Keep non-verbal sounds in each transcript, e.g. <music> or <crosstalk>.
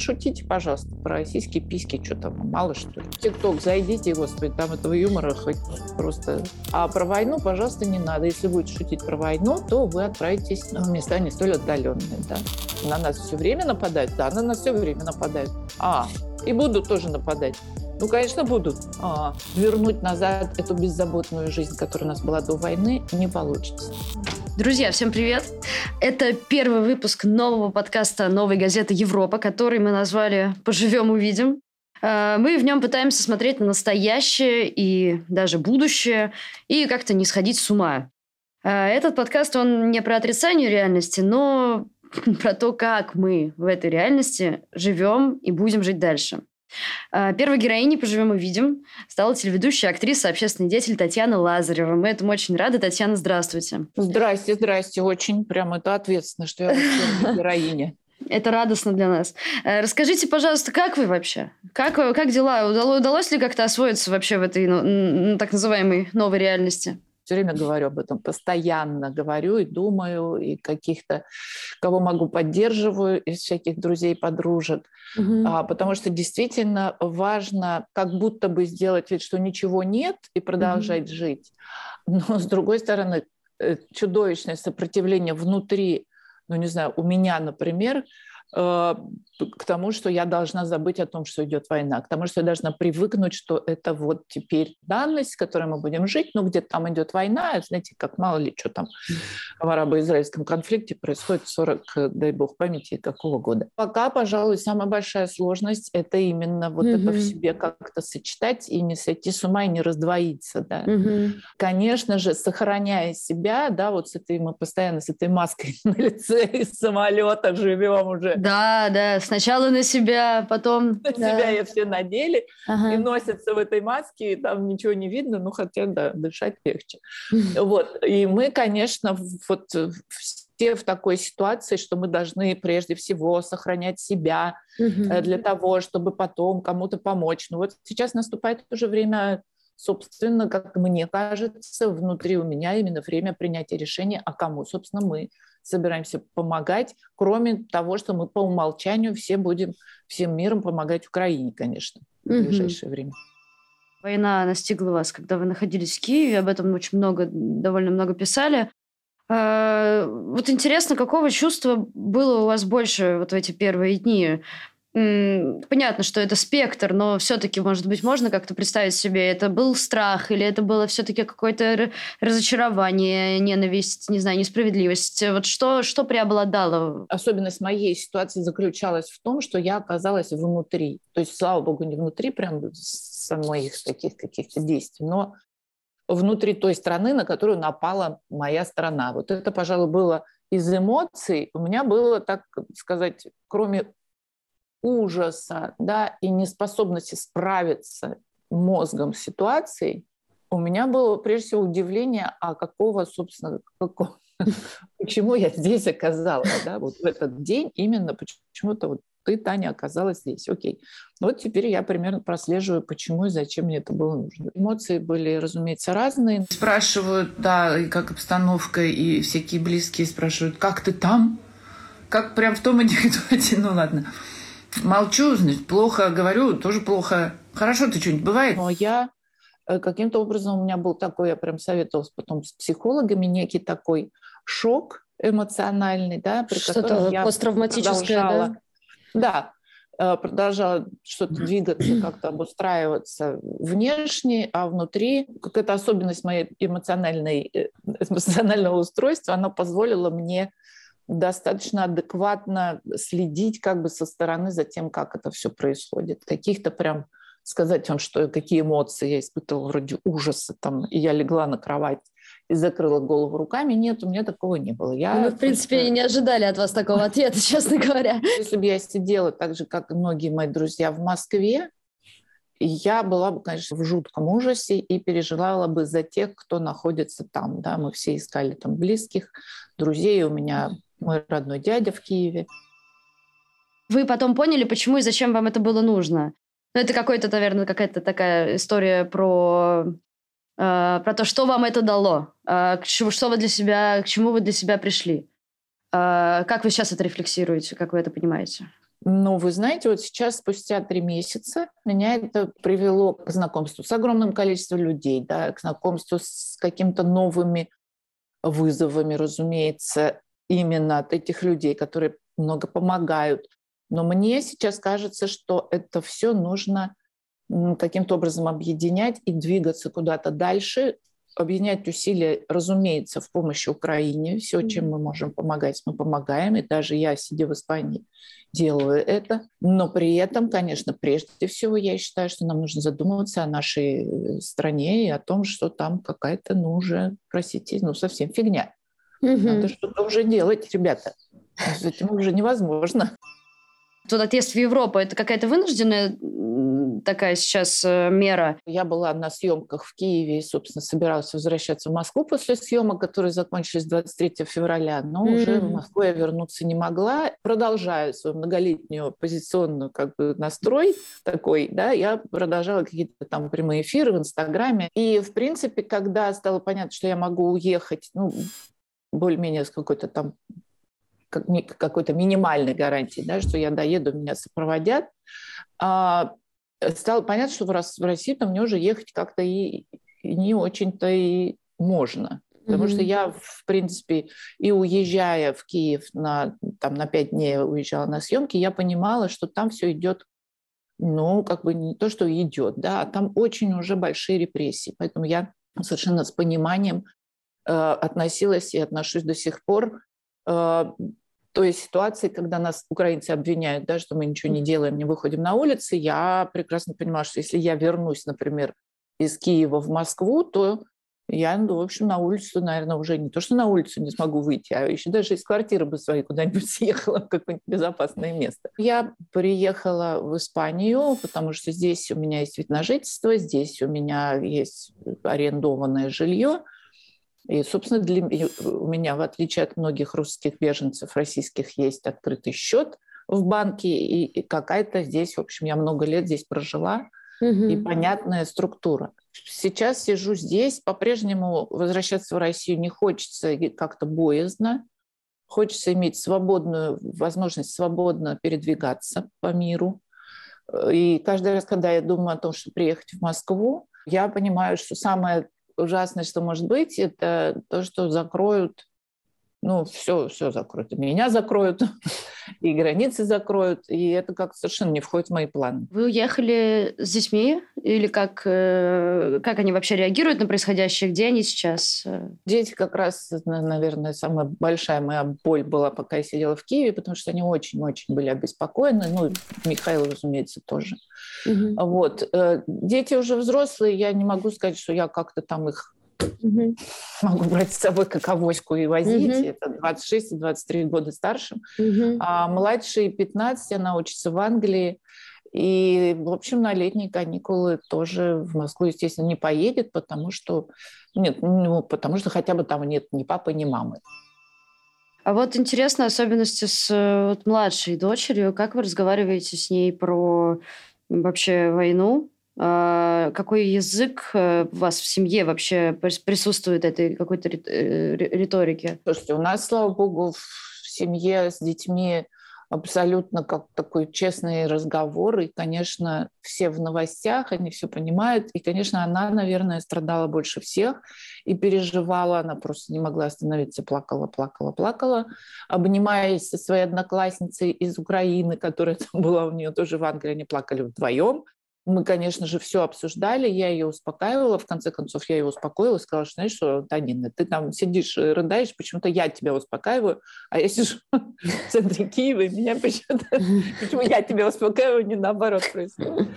шутите, пожалуйста, про российские письки, что там, мало что ли. ТикТок зайдите, господи, там этого юмора хоть просто... А про войну, пожалуйста, не надо. Если будете шутить про войну, то вы отправитесь в места не столь отдаленные, да. На нас все время нападают? Да, на нас все время нападают. А, и будут тоже нападать. Ну, конечно, будут. А, вернуть назад эту беззаботную жизнь, которая у нас была до войны, не получится. Друзья, всем привет! Это первый выпуск нового подкаста новой газеты «Европа», который мы назвали «Поживем, увидим». А, мы в нем пытаемся смотреть на настоящее и даже будущее и как-то не сходить с ума. А, этот подкаст, он не про отрицание реальности, но <laughs> про то, как мы в этой реальности живем и будем жить дальше. А, первой героиней «Поживем увидим» стала телеведущая, актриса, общественный деятель Татьяна Лазарева. Мы этому очень рады. Татьяна, здравствуйте. Здрасте, здрасте. Очень прям это ответственно, что я героиня. Это радостно для нас. Э, расскажите, пожалуйста, как вы вообще? Как, как дела? Удалось, удалось ли как-то освоиться вообще в этой ну, так называемой новой реальности? Все время говорю об этом, постоянно говорю и думаю, и каких-то, кого могу, поддерживаю из всяких друзей, подружек, угу. а, потому что действительно важно как будто бы сделать вид, что ничего нет, и продолжать угу. жить. Но, с другой стороны, э, чудовищное сопротивление внутри, ну, не знаю, у меня, например, Э, к тому, что я должна забыть о том, что идет война, к тому, что я должна привыкнуть, что это вот теперь данность, с которой мы будем жить, ну, где там идет война, знаете, как мало ли, что там в арабо-израильском конфликте происходит 40, э, дай бог памяти, какого года. Пока, пожалуй, самая большая сложность – это именно вот mm-hmm. это в себе как-то сочетать и не сойти с ума, и не раздвоиться, да. Mm-hmm. Конечно же, сохраняя себя, да, вот с этой, мы постоянно с этой маской <laughs> на лице из самолета живем уже да, да, сначала на себя, потом... <laughs> На да. себя я все надели ага. и носятся в этой маске, и там ничего не видно, ну хотя, да, дышать легче. <laughs> Вот, и мы, конечно, вот все в такой ситуации, что мы должны прежде всего сохранять себя угу. для того, чтобы потом кому-то помочь. Ну вот сейчас наступает уже время собственно, как мне кажется, внутри у меня именно время принятия решения, а кому, собственно, мы собираемся помогать, кроме того, что мы по умолчанию все будем всем миром помогать Украине, конечно, в угу. ближайшее время. Война настигла вас, когда вы находились в Киеве, об этом очень много, довольно много писали. А, вот интересно, какого чувства было у вас больше вот в эти первые дни? Понятно, что это спектр, но все-таки, может быть, можно как-то представить себе, это был страх или это было все-таки какое-то разочарование, ненависть, не знаю, несправедливость. Вот что, что преобладало? Особенность моей ситуации заключалась в том, что я оказалась внутри. То есть, слава богу, не внутри прям самих таких каких-то действий, но внутри той страны, на которую напала моя страна. Вот это, пожалуй, было из эмоций. У меня было, так сказать, кроме ужаса да, и неспособности справиться мозгом с ситуацией, у меня было прежде всего удивление, а какого, собственно, какого, <laughs> почему я здесь оказалась, да, вот в этот день именно почему-то вот ты, Таня, оказалась здесь. Окей. Вот теперь я примерно прослеживаю, почему и зачем мне это было нужно. Эмоции были, разумеется, разные. Спрашивают, да, и как обстановка, и всякие близкие спрашивают, как ты там? Как прям в том анекдоте, <laughs> ну ладно. Молчу, значит, плохо говорю, тоже плохо. Хорошо, ты что-нибудь бывает? Но я э, каким-то образом у меня был такой, я прям советовалась потом с психологами, некий такой шок эмоциональный, да, при Что-то я посттравматическое, да? Да, э, продолжала что-то двигаться, как-то обустраиваться внешне, а внутри какая-то особенность моей эмоциональной, э, <laughs> эмоционального устройства, она позволила мне достаточно адекватно следить как бы со стороны за тем, как это все происходит. Каких-то прям сказать вам, что какие эмоции я испытывала, вроде ужаса, там, и я легла на кровать и закрыла голову руками. Нет, у меня такого не было. Я Мы, в принципе, просто... и не ожидали от вас такого ответа, <laughs> честно говоря. Если бы я сидела так же, как и многие мои друзья в Москве, я была бы, конечно, в жутком ужасе и переживала бы за тех, кто находится там. Да? Мы все искали там близких, друзей. У меня мой родной дядя в Киеве. Вы потом поняли, почему и зачем вам это было нужно? Ну, это какой-то, наверное, какая-то такая история про, э, про то, что вам это дало, э, к чему, что вы для себя, к чему вы для себя пришли. Э, как вы сейчас это рефлексируете, как вы это понимаете? Ну, вы знаете, вот сейчас, спустя три месяца, меня это привело к знакомству с огромным количеством людей, да, к знакомству с какими-то новыми вызовами, разумеется, именно от этих людей, которые много помогают. Но мне сейчас кажется, что это все нужно каким-то образом объединять и двигаться куда-то дальше, объединять усилия, разумеется, в помощи Украине. Все, чем мы можем помогать, мы помогаем. И даже я, сидя в Испании, делаю это. Но при этом, конечно, прежде всего, я считаю, что нам нужно задумываться о нашей э, стране и о том, что там какая-то, ну, уже, простите, ну, совсем фигня. Угу. Надо что-то уже делать, ребята. С этим уже невозможно. Вот отъезд в Европу – это какая-то вынужденная такая сейчас э, мера? Я была на съемках в Киеве и, собственно, собиралась возвращаться в Москву после съемок, которые закончились 23 февраля, но mm-hmm. уже в Москву я вернуться не могла. Продолжаю свою многолетнюю оппозиционную как бы настрой такой, да, я продолжала какие-то там прямые эфиры в Инстаграме. И, в принципе, когда стало понятно, что я могу уехать, ну, более-менее с какой-то там какой-то минимальной гарантии, да, что я доеду, меня сопроводят. А, стало понятно, что в России там мне уже ехать как-то и, и не очень-то и можно. Потому mm-hmm. что я, в принципе, и уезжая в Киев на, там, на пять дней уезжала на съемки, я понимала, что там все идет, ну, как бы не то, что идет, да, а там очень уже большие репрессии. Поэтому я совершенно с пониманием относилась и отношусь до сих пор э, той ситуации, когда нас украинцы обвиняют, да, что мы ничего не делаем, не выходим на улицы, я прекрасно понимаю, что если я вернусь, например, из Киева в Москву, то я, ну, в общем, на улицу, наверное, уже не то, что на улицу не смогу выйти, а еще даже из квартиры бы своей куда-нибудь <laughs> съехала в какое-нибудь безопасное место. Я приехала в Испанию, потому что здесь у меня есть вид на жительство, здесь у меня есть арендованное жилье, и, собственно, для, у меня, в отличие от многих русских беженцев, российских, есть открытый счет в банке, и, и какая-то здесь, в общем, я много лет здесь прожила, угу. и понятная структура. Сейчас сижу здесь, по-прежнему возвращаться в Россию не хочется, как-то боязно. Хочется иметь свободную возможность свободно передвигаться по миру. И каждый раз, когда я думаю о том, что приехать в Москву, я понимаю, что самое ужасное, что может быть, это то, что закроют ну, все, все закроют. И меня закроют, <laughs> и границы закроют, и это как совершенно не входит в мои планы. Вы уехали с детьми? Или как, э, как они вообще реагируют на происходящее? Где они сейчас? Дети как раз, наверное, самая большая моя боль была, пока я сидела в Киеве, потому что они очень-очень были обеспокоены. Ну, Михаил, разумеется, тоже. Угу. Вот. Э, дети уже взрослые, я не могу сказать, что я как-то там их Угу. Могу брать с собой как авоську и возить. Угу. Это 26 и 23 года старшим. Угу. А младший 15, она учится в Англии. И, в общем, на летние каникулы тоже в Москву, естественно, не поедет, потому что, нет, ну, потому что хотя бы там нет ни папы, ни мамы. А вот интересно особенности с вот, младшей дочерью. Как вы разговариваете с ней про вообще войну? А, какой язык э, у вас в семье вообще присутствует этой какой-то э, риторики? Слушайте, у нас, слава богу, в семье с детьми абсолютно как такой честный разговор. И, конечно, все в новостях, они все понимают. И, конечно, она, наверное, страдала больше всех и переживала. Она просто не могла остановиться, плакала, плакала, плакала, обнимаясь со своей одноклассницей из Украины, которая <laughs> там была у нее тоже в Англии. Они плакали вдвоем. Мы, конечно же, все обсуждали, я ее успокаивала, в конце концов я ее успокоила и сказала, что, знаешь что, Танина, ты там сидишь, рыдаешь, почему-то я тебя успокаиваю, а я сижу в центре Киева, и меня почему-то, <laughs> почему я тебя успокаиваю, не наоборот происходит.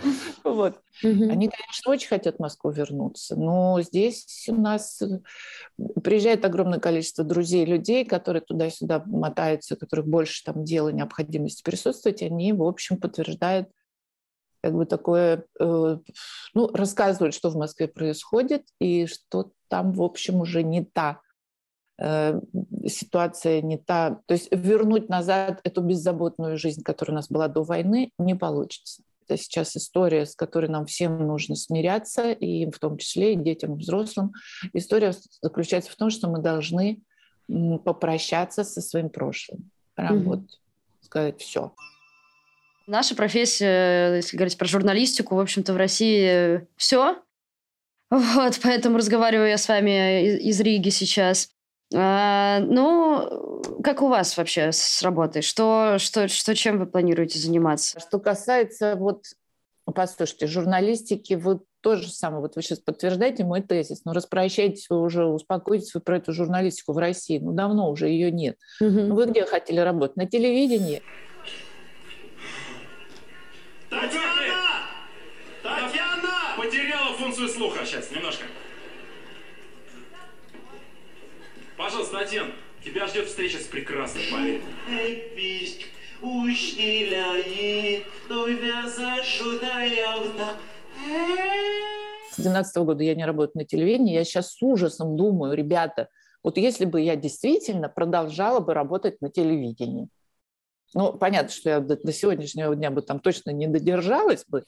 Вот. Они, конечно, очень хотят в Москву вернуться, но здесь у нас приезжает огромное количество друзей, людей, которые туда-сюда мотаются, которых больше там дела, необходимости присутствовать, они, в общем, подтверждают как бы такое, э, ну, рассказывают, что в Москве происходит, и что там, в общем, уже не та э, ситуация, не та. То есть вернуть назад эту беззаботную жизнь, которая у нас была до войны, не получится. Это сейчас история, с которой нам всем нужно смиряться, и в том числе и детям, и взрослым. История заключается в том, что мы должны попрощаться со своим прошлым. Прям mm-hmm. вот сказать все. Наша профессия, если говорить про журналистику, в общем-то, в России все. Вот, поэтому разговариваю я с вами из Риги сейчас. А, ну, как у вас вообще с работой? Что, что, что, чем вы планируете заниматься? Что касается вот, послушайте, журналистики, вы тоже самое, вот вы сейчас подтверждаете мой тезис, но распрощайтесь вы уже, успокойтесь вы про эту журналистику в России, ну давно уже ее нет. Угу. Ну, вы где хотели работать? На телевидении? Татьяна! Татьяна! Потеряла функцию слуха сейчас, немножко. Пожалуйста, Татьяна, тебя ждет встреча с прекрасной Полиной. С 2012 года я не работаю на телевидении. Я сейчас с ужасом думаю, ребята, вот если бы я действительно продолжала бы работать на телевидении, ну, понятно, что я до, до сегодняшнего дня бы там точно не додержалась бы,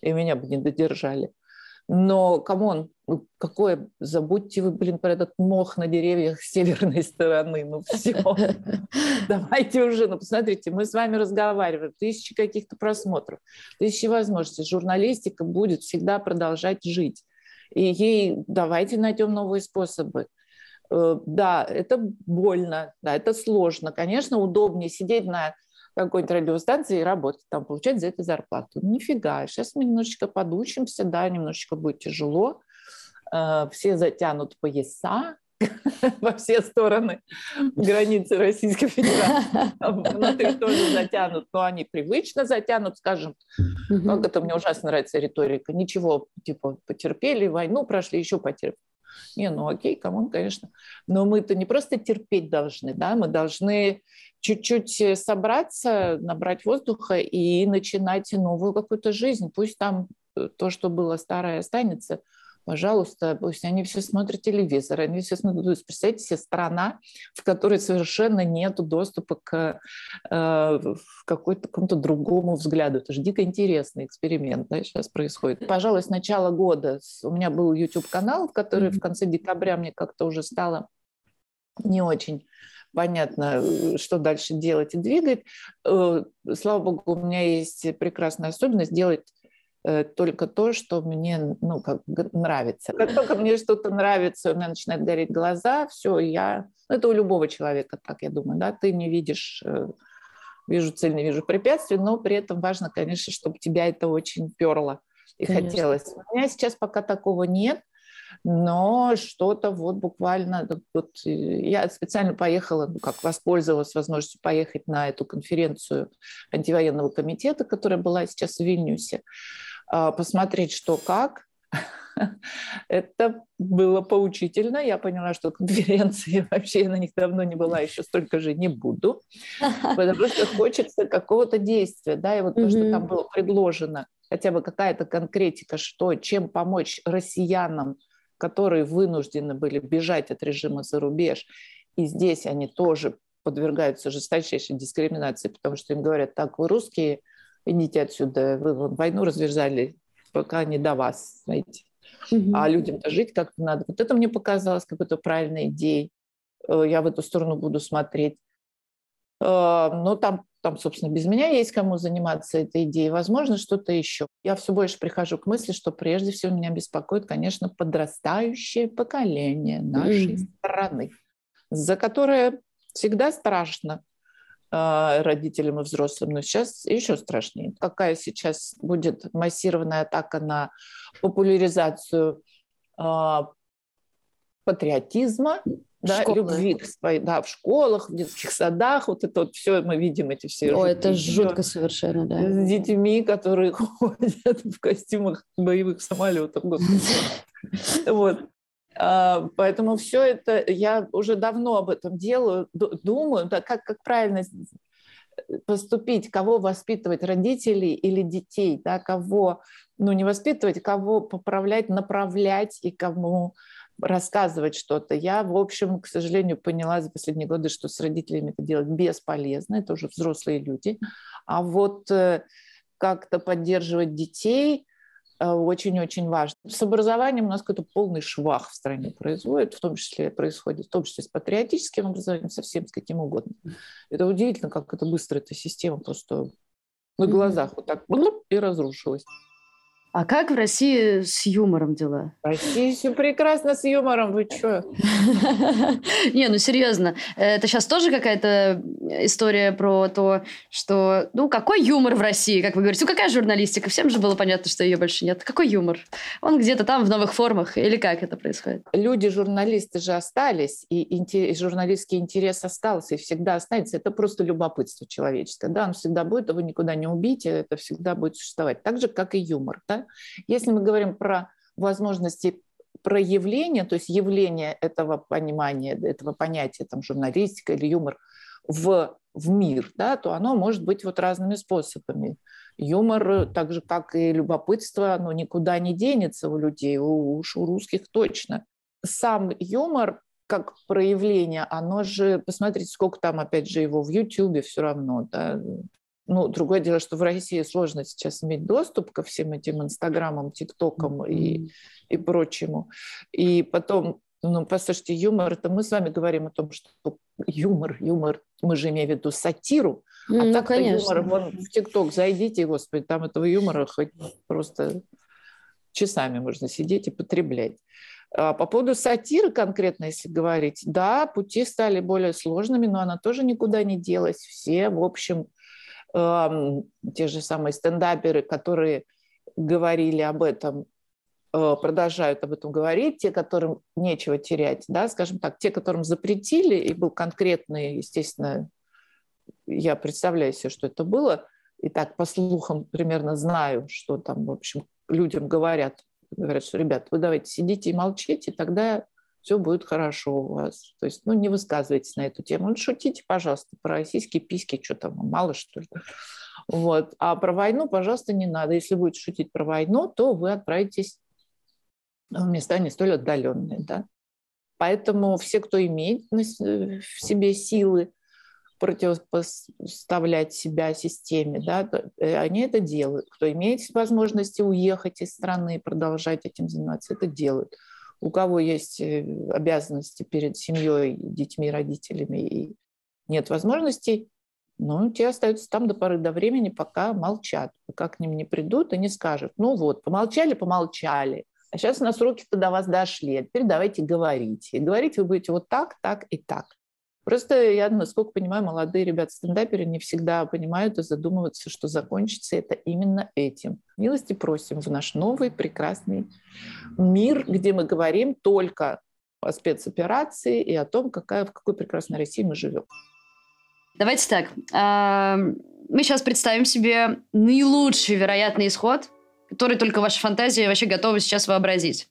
и меня бы не додержали. Но, come on, ну, какое, забудьте вы, блин, про этот мох на деревьях с северной стороны, ну все, <laughs> давайте уже, ну посмотрите, мы с вами разговариваем, тысячи каких-то просмотров, тысячи возможностей, журналистика будет всегда продолжать жить, и ей давайте найдем новые способы. Э, да, это больно, да, это сложно. Конечно, удобнее сидеть на какой-нибудь радиостанции и работать, там получать за это зарплату. Нифига, сейчас мы немножечко подучимся, да, немножечко будет тяжело, э, все затянут пояса, <laughs> во все стороны границы Российской Федерации. <laughs> Внутри тоже затянут, но они привычно затянут, скажем. Как это мне ужасно нравится риторика. Ничего, типа, потерпели, войну прошли, еще потерпели. Не, ну окей, кому, конечно. Но мы-то не просто терпеть должны, да, мы должны чуть-чуть э, собраться, набрать воздуха и начинать новую какую-то жизнь. Пусть там э, то, что было старое, останется. Пожалуйста, пусть они все смотрят телевизор, они все смотрят. То есть, представьте себе, страна, в которой совершенно нет доступа к э, какой-то, какому-то другому взгляду. Это же дико интересный эксперимент да, сейчас происходит. Пожалуй, с начала года у меня был YouTube-канал, который в конце декабря мне как-то уже стало не очень понятно, э, что дальше делать и двигать. Э, слава богу, у меня есть прекрасная особенность делать только то, что мне ну, как нравится. Как только мне что-то нравится, у меня начинают гореть глаза, все, я... Ну, это у любого человека так, я думаю, да, ты не видишь вижу цель, не вижу препятствий, но при этом важно, конечно, чтобы тебя это очень перло и конечно. хотелось. У меня сейчас пока такого нет, но что-то вот буквально, вот я специально поехала, ну, как воспользовалась возможностью поехать на эту конференцию антивоенного комитета, которая была сейчас в Вильнюсе, а, посмотреть, что как, <laughs> это было поучительно. Я поняла, что конференции <laughs> вообще я на них давно не была, еще столько же не буду, <laughs> потому что хочется какого-то действия, да, и вот то, что там было предложено, хотя бы какая-то конкретика, что, чем помочь россиянам которые вынуждены были бежать от режима за рубеж. И здесь они тоже подвергаются жесточайшей дискриминации, потому что им говорят, так, вы русские, идите отсюда, вы войну развязали, пока не до вас, знаете. Угу. А людям-то жить как-то надо. Вот это мне показалось какой-то правильной идеей. Э, я в эту сторону буду смотреть. Э, но там там, собственно, без меня есть кому заниматься этой идеей, возможно, что-то еще. Я все больше прихожу к мысли, что прежде всего меня беспокоит, конечно, подрастающее поколение нашей mm. страны, за которое всегда страшно э, родителям и взрослым, но сейчас еще страшнее. Какая сейчас будет массированная атака на популяризацию э, патриотизма, да, любви к своей, да, в школах, в детских садах, вот это вот все мы видим эти все. О, это жутко совершенно, да. С детьми, которые <laughs> ходят в костюмах боевых самолетов. <laughs> Вот. А, поэтому все это, я уже давно об этом делаю, думаю, да, как, как правильно поступить, кого воспитывать, родителей или детей, да, кого, ну, не воспитывать, кого поправлять, направлять и кому рассказывать что-то. Я, в общем, к сожалению, поняла за последние годы, что с родителями это делать бесполезно, это уже взрослые люди. А вот э, как-то поддерживать детей э, очень-очень важно. С образованием у нас какой-то полный швах в стране происходит, в том числе происходит, в том числе с патриотическим образованием, совсем с каким угодно. Это удивительно, как это быстро эта система просто на глазах вот так и разрушилось. А как в России с юмором дела? В России все прекрасно с юмором, вы что? <laughs> Не, ну серьезно, это сейчас тоже какая-то история про то, что, ну, какой юмор в России, как вы говорите, ну, какая журналистика? Всем же было понятно, что ее больше нет. Какой юмор? Он где-то там в новых формах, или как это происходит? Люди, журналисты же остались, и журналистский интерес остался, и всегда останется. Это просто любопытство человеческое, да, он всегда будет, его никуда не убить, это всегда будет существовать. Так же, как и юмор, да. Если мы говорим про возможности проявления, то есть явление этого понимания, этого понятия, там, журналистика или юмор в, в мир, да, то оно может быть вот разными способами. Юмор, так же как и любопытство, оно никуда не денется у людей, уж у русских точно. Сам юмор как проявление, оно же, посмотрите, сколько там, опять же, его в Ютьюбе все равно, да, ну, другое дело, что в России сложно сейчас иметь доступ ко всем этим инстаграмам, тиктокам mm-hmm. и, и прочему. И потом, ну, послушайте, юмор, это мы с вами говорим о том, что юмор, юмор, мы же имеем в виду сатиру, а ну, так юмор, вон в тикток зайдите, господи, там этого юмора хоть просто часами можно сидеть и потреблять. А по поводу сатиры конкретно, если говорить, да, пути стали более сложными, но она тоже никуда не делась. Все, в общем, те же самые стендаперы, которые говорили об этом, э, продолжают об этом говорить, те, которым нечего терять, да, скажем так, те, которым запретили, и был конкретный, естественно, я представляю себе, что это было, и так по слухам примерно знаю, что там, в общем, людям говорят, говорят, что, ребят, вы давайте сидите и молчите, тогда все будет хорошо у вас. То есть, ну, не высказывайтесь на эту тему. Ну, шутите, пожалуйста, про российские письки, что там, мало что ли. Вот. А про войну, пожалуйста, не надо. Если будете шутить про войну, то вы отправитесь в места не столь отдаленные. Да? Поэтому все, кто имеет в себе силы противопоставлять себя системе, да, э, они это делают. Кто имеет возможности уехать из страны и продолжать этим заниматься, это делают у кого есть э, обязанности перед семьей, детьми, родителями и нет возможностей, ну, те остаются там до поры до времени, пока молчат, пока к ним не придут и не скажут, ну вот, помолчали, помолчали, а сейчас у нас руки-то до вас дошли, а теперь давайте говорить. И говорить вы будете вот так, так и так. Просто я, насколько понимаю, молодые ребята-стендаперы не всегда понимают и задумываются, что закончится это именно этим. Милости просим в наш новый прекрасный мир, где мы говорим только о спецоперации и о том, какая, в какой прекрасной России мы живем. Давайте так. А, мы сейчас представим себе наилучший вероятный исход, который только ваша фантазия вообще готова сейчас вообразить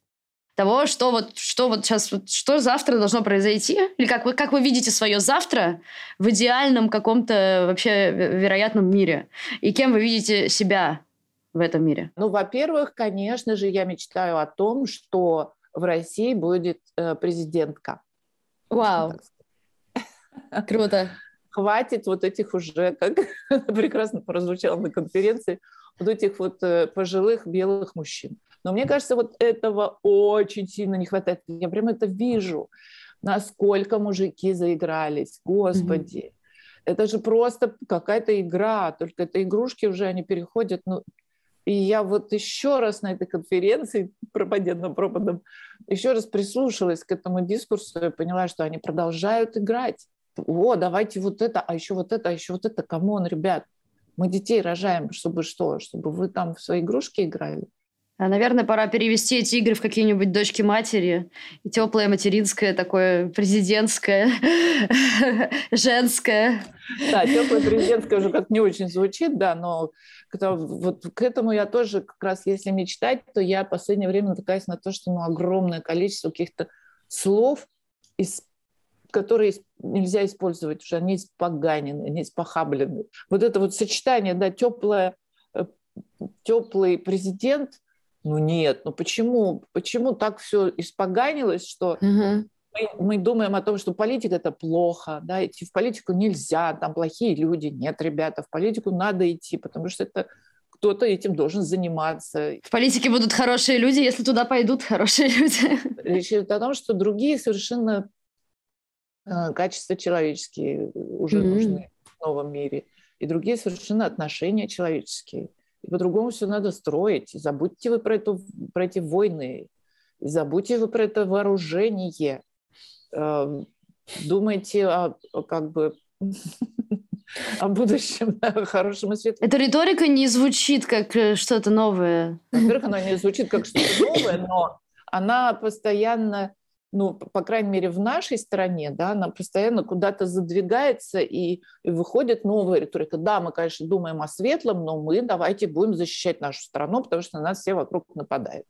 того, что вот, что вот сейчас, вот, что завтра должно произойти, или как вы, как вы видите свое завтра в идеальном каком-то вообще вероятном мире, и кем вы видите себя в этом мире? Ну, во-первых, конечно же, я мечтаю о том, что в России будет э, президентка. Вау. <laughs> Круто. Хватит вот этих уже, как <laughs> прекрасно прозвучало на конференции, вот этих вот э, пожилых белых мужчин. Но мне кажется, вот этого очень сильно не хватает. Я прямо это вижу, насколько мужики заигрались. Господи, mm-hmm. это же просто какая-то игра, только это игрушки уже, они переходят, ну, и я вот еще раз на этой конференции пропагандным пропадом еще раз прислушалась к этому дискурсу и поняла, что они продолжают играть. О, давайте вот это, а еще вот это, а еще вот это. Come on, ребят, мы детей рожаем, чтобы что? Чтобы вы там в свои игрушки играли? А, наверное, пора перевести эти игры в какие-нибудь дочки матери. И теплое материнское, такое президентское, <laughs> женское. Да, теплое президентское уже как не очень звучит, да, но вот к этому я тоже как раз, если мечтать, то я в последнее время натыкаюсь на то, что ну, огромное количество каких-то слов, из которые нельзя использовать уже, они испоганены, они испохаблены. Вот это вот сочетание, да, теплое, э, теплый президент – ну нет, ну почему, почему так все испоганилось, что угу. мы, мы думаем о том, что политика это плохо, да, идти в политику нельзя, там плохие люди. Нет, ребята, в политику надо идти, потому что это кто-то этим должен заниматься. В политике будут хорошие люди, если туда пойдут хорошие люди. Речь идет о том, что другие совершенно качества человеческие уже mm-hmm. нужны в новом мире. и другие совершенно отношения человеческие. И по-другому все надо строить. И забудьте вы про, эту, про эти войны, и забудьте вы про это вооружение. Эм, думайте о, о как бы <laughs> о будущем, о хорошем и светлом. Эта риторика не звучит как э, что-то новое. Во-первых, она не звучит как что-то новое, но она постоянно, ну, по крайней мере, в нашей стране, да, она постоянно куда-то задвигается и, и выходит новая риторика. Да, мы, конечно, думаем о светлом, но мы давайте будем защищать нашу страну, потому что на нас все вокруг нападают.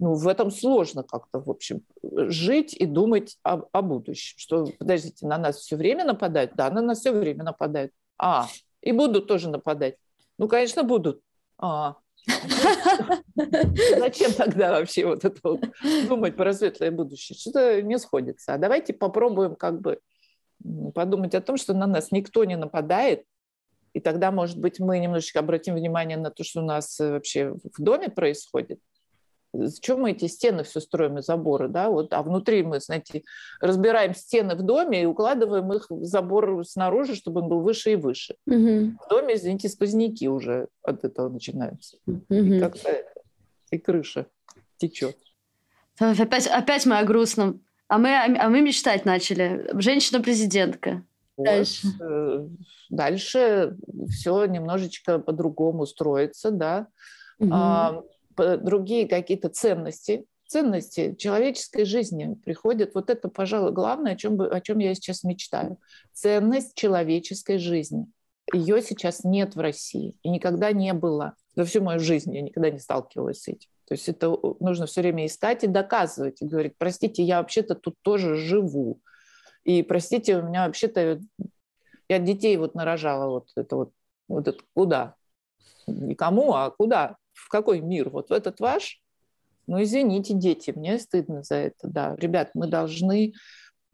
Ну, в этом сложно как-то, в общем, жить и думать о, о будущем. Что, подождите, на нас все время нападают? Да, на нас все время нападают. А, и будут тоже нападать. Ну, конечно, будут. А, <laughs> Зачем тогда вообще вот это вот думать про светлое будущее? Что-то не сходится. А давайте попробуем как бы подумать о том, что на нас никто не нападает, и тогда, может быть, мы немножечко обратим внимание на то, что у нас э, вообще в доме происходит, Зачем мы эти стены все строим и заборы, да, вот, а внутри мы, знаете, разбираем стены в доме и укладываем их в забор снаружи, чтобы он был выше и выше. Угу. В доме, извините, сквозняки уже от этого начинаются. Угу. И как-то и крыша течет. Опять, опять мы о грустном. А мы, а мы мечтать начали. Женщина-президентка. Вот. Дальше. Э, дальше все немножечко по-другому строится, да. Угу. А, другие какие-то ценности, ценности человеческой жизни приходят. Вот это, пожалуй, главное, о чем, о чем я сейчас мечтаю. Ценность человеческой жизни. Ее сейчас нет в России и никогда не было. За всю мою жизнь я никогда не сталкивалась с этим. То есть это нужно все время искать и доказывать. И говорить, простите, я вообще-то тут тоже живу. И простите, у меня вообще-то... Я детей вот нарожала вот это вот, вот это куда? Никому, а куда? В какой мир? Вот в этот ваш? Ну, извините, дети, мне стыдно за это, да. Ребят, мы должны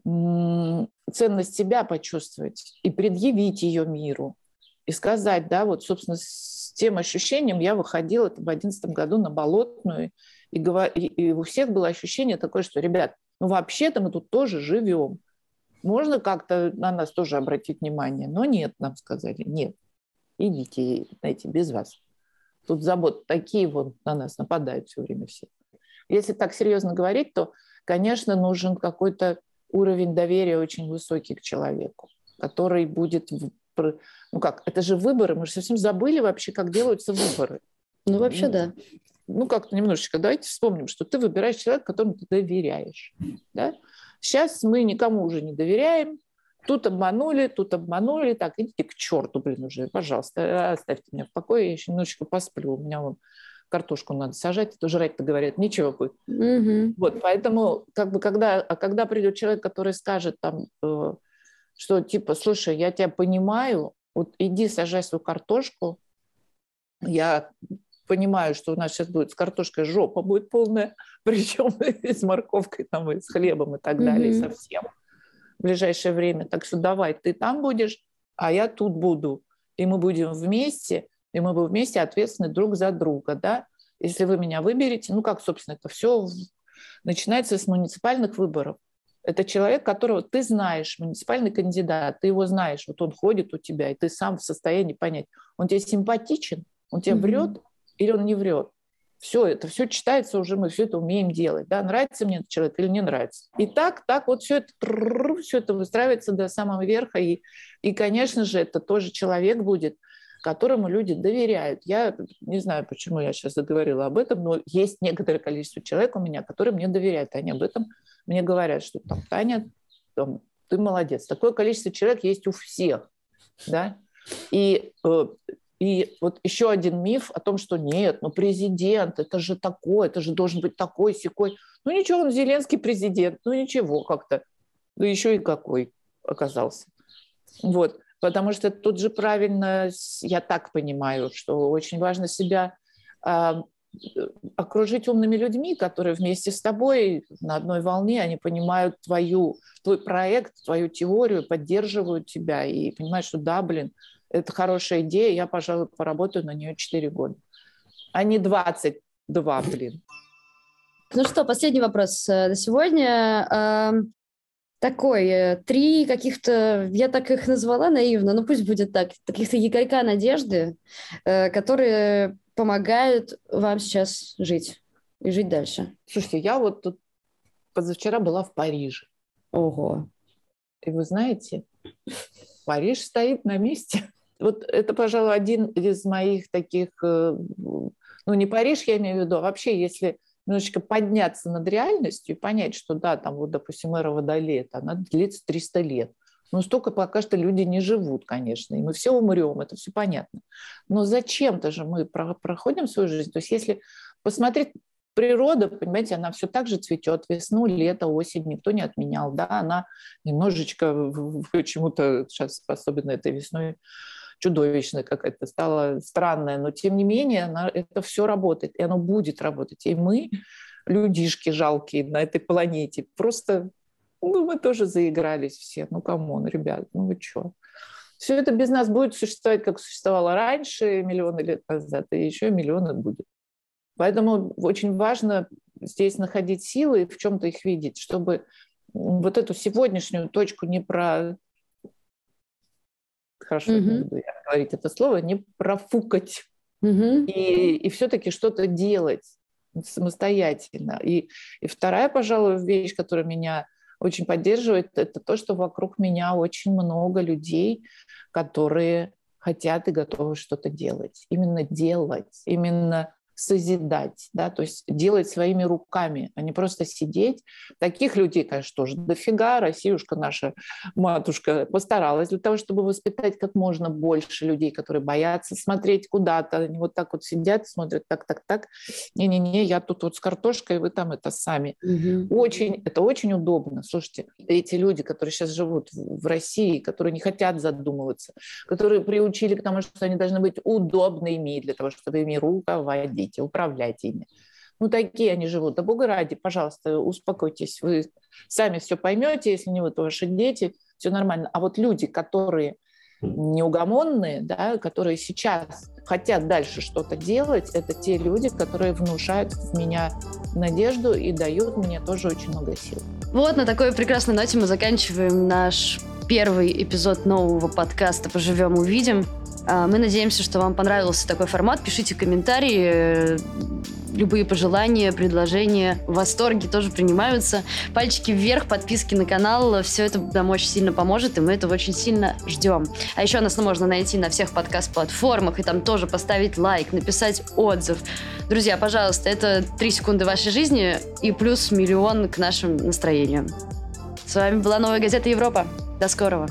ценность себя почувствовать и предъявить ее миру. И сказать, да, вот, собственно, с тем ощущением я выходила в 2011 году на Болотную, и, и у всех было ощущение такое, что, ребят, ну вообще-то мы тут тоже живем. Можно как-то на нас тоже обратить внимание, но нет, нам сказали, нет, идите, знаете, без вас. Тут забот такие вот на нас нападают все время все. Если так серьезно говорить, то, конечно, нужен какой-то уровень доверия очень высокий к человеку, который будет... Ну как, это же выборы, мы же совсем забыли вообще, как делаются выборы. Ну, вообще, да. Ну, как-то немножечко давайте вспомним, что ты выбираешь человека, которому ты доверяешь. Да? Сейчас мы никому уже не доверяем, Тут обманули, тут обманули. Так, идите к черту, блин, уже, пожалуйста, оставьте меня в покое, я еще немножечко посплю. У меня вон картошку надо сажать, это жрать-то говорят, ничего будет. Угу. Вот, поэтому, как бы, когда, а когда придет человек, который скажет там, э, что типа, слушай, я тебя понимаю, вот иди сажай свою картошку, я понимаю, что у нас сейчас будет с картошкой жопа будет полная, <laughs> причем и с морковкой, там, и с хлебом и так далее, mm-hmm. совсем в ближайшее время. Так что давай, ты там будешь, а я тут буду. И мы будем вместе, и мы будем вместе ответственны друг за друга, да. Если вы меня выберете, ну как, собственно, это все начинается с муниципальных выборов. Это человек, которого ты знаешь, муниципальный кандидат, ты его знаешь, вот он ходит у тебя, и ты сам в состоянии понять, он тебе симпатичен, он тебе mm-hmm. врет или он не врет. Все это, все читается уже, мы все это умеем делать. Да? Нравится мне этот человек или не нравится. И так, так вот все это, все это выстраивается до самого верха. И, и, конечно же, это тоже человек будет, которому люди доверяют. Я не знаю, почему я сейчас заговорила об этом, но есть некоторое количество человек у меня, которые мне доверяют. Они об этом мне говорят, что там, Таня, там, ты молодец. Такое количество человек есть у всех. Да? И э, и вот еще один миф о том, что нет, ну президент, это же такой, это же должен быть такой, секой. Ну ничего, он Зеленский президент, ну ничего как-то. Ну еще и какой оказался. Вот, потому что тут же правильно, я так понимаю, что очень важно себя э, окружить умными людьми, которые вместе с тобой на одной волне, они понимают твою, твой проект, твою теорию, поддерживают тебя и понимают, что да, блин, это хорошая идея, я, пожалуй, поработаю на нее 4 года. А не 22, блин. Ну что, последний вопрос э, на сегодня. Эм, такой, э, три каких-то, я так их назвала наивно, но пусть будет так, каких-то якорька надежды, э, которые помогают вам сейчас жить и жить дальше. Слушайте, я вот тут позавчера была в Париже. Ого. И вы знаете, Париж стоит на месте. Вот это, пожалуй, один из моих таких, э, ну не Париж я имею в виду, а вообще если немножечко подняться над реальностью и понять, что да, там вот, допустим, эра Водолея, она длится 300 лет. Но столько пока что люди не живут, конечно, и мы все умрем, это все понятно. Но зачем-то же мы проходим свою жизнь. То есть если посмотреть природа, понимаете, она все так же цветет весну, лето, осень, никто не отменял, да, она немножечко почему-то сейчас, особенно этой весной, чудовищная какая-то, стала странная, но тем не менее она, это все работает, и оно будет работать. И мы, людишки жалкие на этой планете, просто, ну, мы тоже заигрались все. Ну, come on, ребят, ну вы что? Все это без нас будет существовать, как существовало раньше, миллионы лет назад, и еще миллионы будет. Поэтому очень важно здесь находить силы и в чем-то их видеть, чтобы вот эту сегодняшнюю точку не про хорошо mm-hmm. говорить это слово, не профукать mm-hmm. и, и все-таки что-то делать самостоятельно. И, и вторая, пожалуй, вещь, которая меня очень поддерживает, это то, что вокруг меня очень много людей, которые хотят и готовы что-то делать. Именно делать, именно созидать, да, то есть делать своими руками, а не просто сидеть. Таких людей, конечно, тоже дофига. Россиюшка наша матушка постаралась для того, чтобы воспитать как можно больше людей, которые боятся смотреть куда-то. Они вот так вот сидят, смотрят так, так, так. Не-не-не, я тут вот с картошкой, вы там это сами. Угу. Очень, это очень удобно. Слушайте, эти люди, которые сейчас живут в России, которые не хотят задумываться, которые приучили к тому, что они должны быть удобными для того, чтобы ими руководить хотите, управлять ими. Ну, такие они живут. Да бога ради, пожалуйста, успокойтесь. Вы сами все поймете, если не вы, то ваши дети, все нормально. А вот люди, которые неугомонные, да, которые сейчас хотят дальше что-то делать, это те люди, которые внушают в меня надежду и дают мне тоже очень много сил. Вот на такой прекрасной ноте мы заканчиваем наш первый эпизод нового подкаста «Поживем, увидим». А, мы надеемся, что вам понравился такой формат. Пишите комментарии, любые пожелания, предложения, восторги тоже принимаются. Пальчики вверх, подписки на канал, все это нам очень сильно поможет, и мы этого очень сильно ждем. А еще нас можно найти на всех подкаст-платформах, и там тоже поставить лайк, написать отзыв. Друзья, пожалуйста, это три секунды вашей жизни и плюс миллион к нашим настроениям. С вами была Новая газета Европа. До скорого.